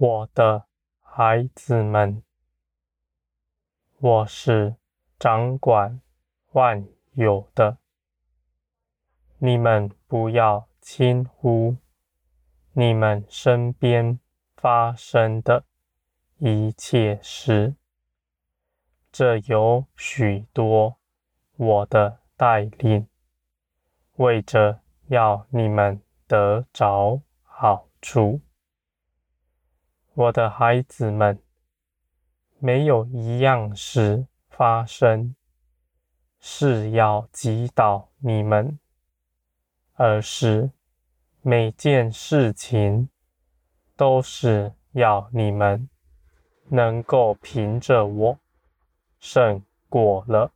我的孩子们，我是掌管万有的。你们不要轻忽你们身边发生的一切事，这有许多我的带领，为着要你们得着好处。我的孩子们，没有一样事发生是要击倒你们，而是每件事情都是要你们能够凭着我胜过了。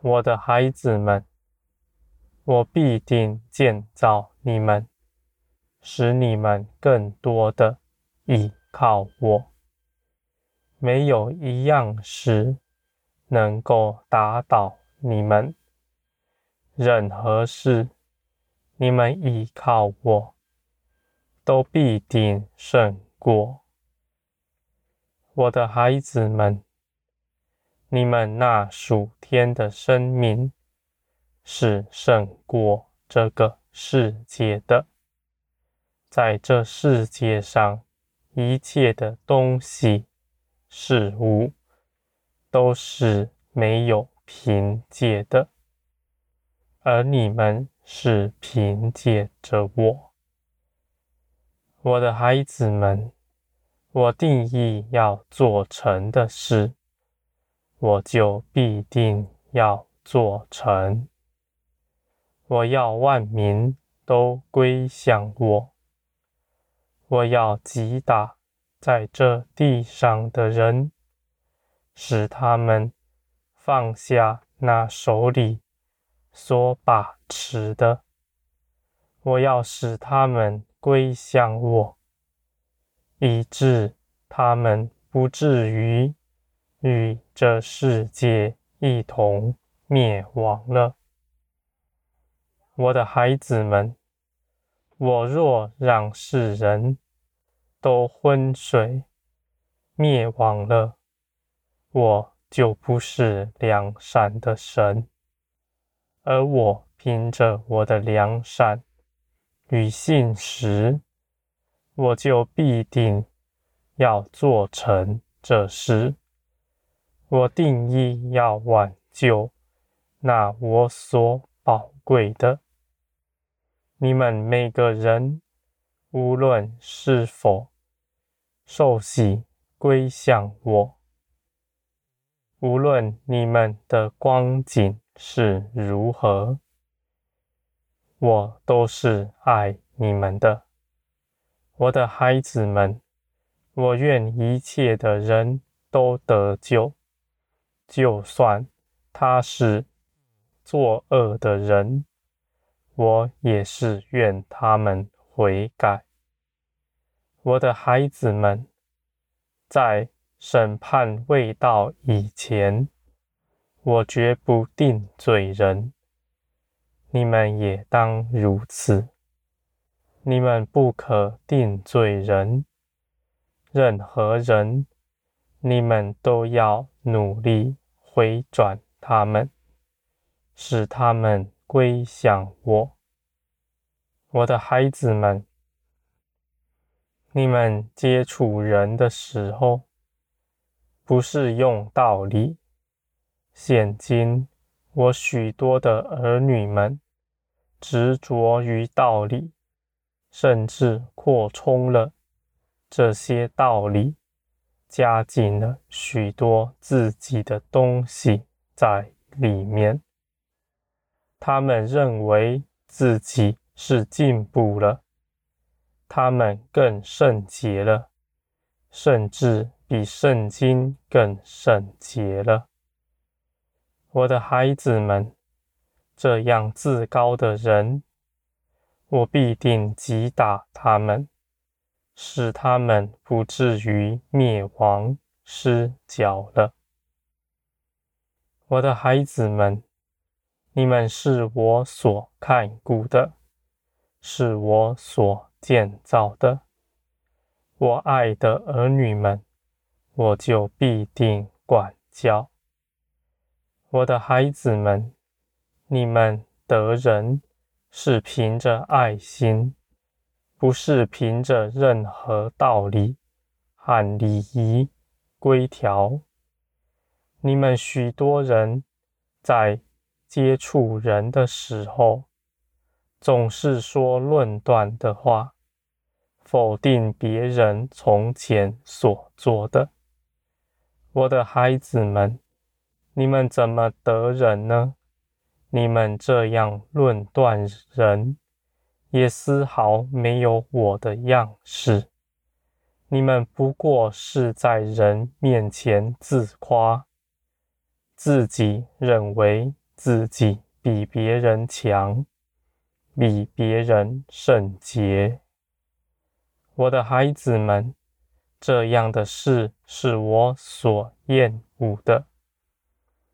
我的孩子们，我必定建造你们，使你们更多的。依靠我，没有一样事能够打倒你们。任何事，你们依靠我，都必定胜过。我的孩子们，你们那属天的生命是胜过这个世界的，在这世界上。一切的东西、事物都是没有凭借的，而你们是凭借着我，我的孩子们。我定义要做成的事，我就必定要做成。我要万民都归向我。我要击打在这地上的人，使他们放下那手里所把持的。我要使他们归向我，以致他们不至于与这世界一同灭亡了。我的孩子们，我若让世人，都昏睡灭亡了，我就不是良善的神，而我凭着我的良善与信实，我就必定要做成这事。我定义要挽救那我所宝贵的，你们每个人，无论是否。受洗归向我，无论你们的光景是如何，我都是爱你们的，我的孩子们。我愿一切的人都得救，就算他是作恶的人，我也是愿他们悔改。我的孩子们，在审判未到以前，我绝不定罪人。你们也当如此。你们不可定罪人，任何人，你们都要努力回转他们，使他们归向我。我的孩子们。你们接触人的时候，不是用道理。现今我许多的儿女们执着于道理，甚至扩充了这些道理，加进了许多自己的东西在里面。他们认为自己是进步了。他们更圣洁了，甚至比圣经更圣洁了。我的孩子们，这样自高的人，我必定击打他们，使他们不至于灭亡失脚了。我的孩子们，你们是我所看顾的，是我所建造的，我爱的儿女们，我就必定管教。我的孩子们，你们得人是凭着爱心，不是凭着任何道理和礼仪规条。你们许多人在接触人的时候，总是说论断的话，否定别人从前所做的。我的孩子们。你们怎么得人呢？你们这样论断人，也丝毫没有我的样式。你们不过是在人面前自夸，自己认为自己比别人强，比别人圣洁。我的孩子们，这样的事是我所厌恶的。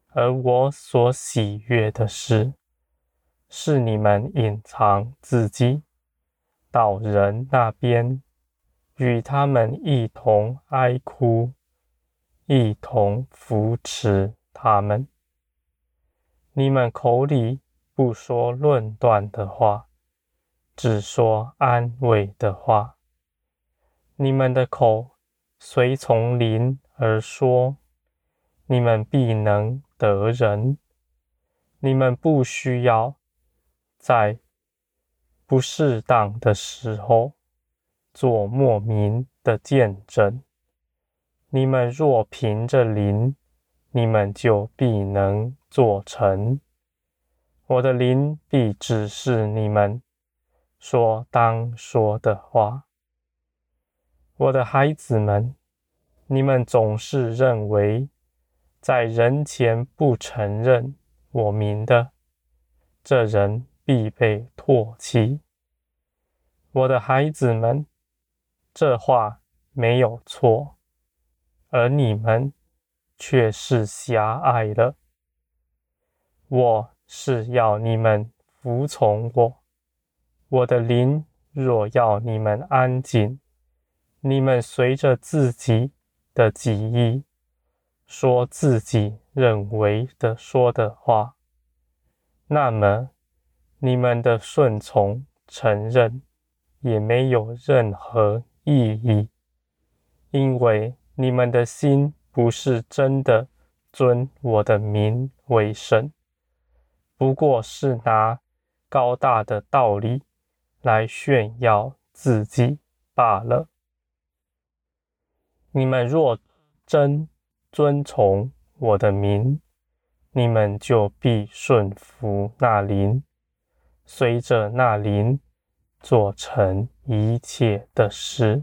而我所喜悦的事，是你们隐藏自己，到人那边，与他们一同哀哭，一同扶持他们。你们口里不说论断的话，只说安慰的话。你们的口随从灵而说，你们必能。得人，你们不需要在不适当的时候做莫名的见证。你们若凭着灵，你们就必能做成。我的灵必指示你们说当说的话。我的孩子们，你们总是认为。在人前不承认我名的，这人必被唾弃。我的孩子们，这话没有错，而你们却是狭隘的。我是要你们服从我，我的灵若要你们安静，你们随着自己的己意。说自己认为的说的话，那么你们的顺从承认也没有任何意义，因为你们的心不是真的尊我的名为神，不过是拿高大的道理来炫耀自己罢了。你们若真遵从我的名，你们就必顺服那灵，随着那灵做成一切的事。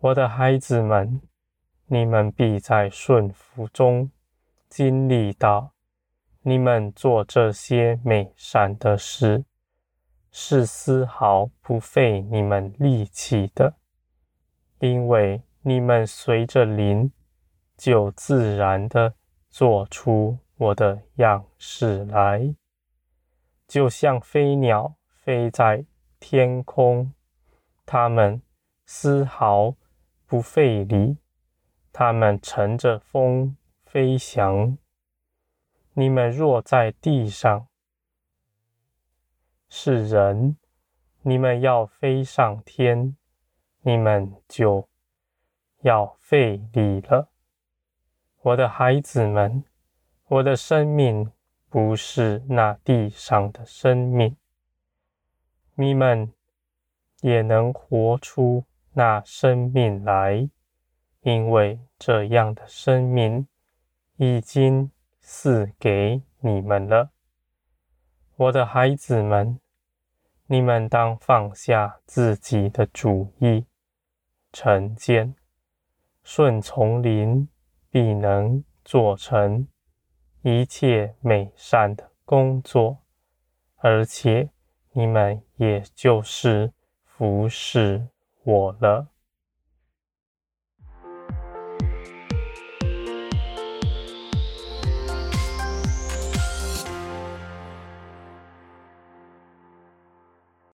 我的孩子们，你们必在顺服中经历到，你们做这些美善的事，是丝毫不费你们力气的，因为你们随着灵。就自然的做出我的样式来，就像飞鸟飞在天空，它们丝毫不费力，它们乘着风飞翔。你们若在地上是人，你们要飞上天，你们就要费力了。我的孩子们，我的生命不是那地上的生命，你们也能活出那生命来，因为这样的生命已经赐给你们了。我的孩子们，你们当放下自己的主意、成见，顺从灵。必能做成一切美善的工作，而且你们也就是服侍我了。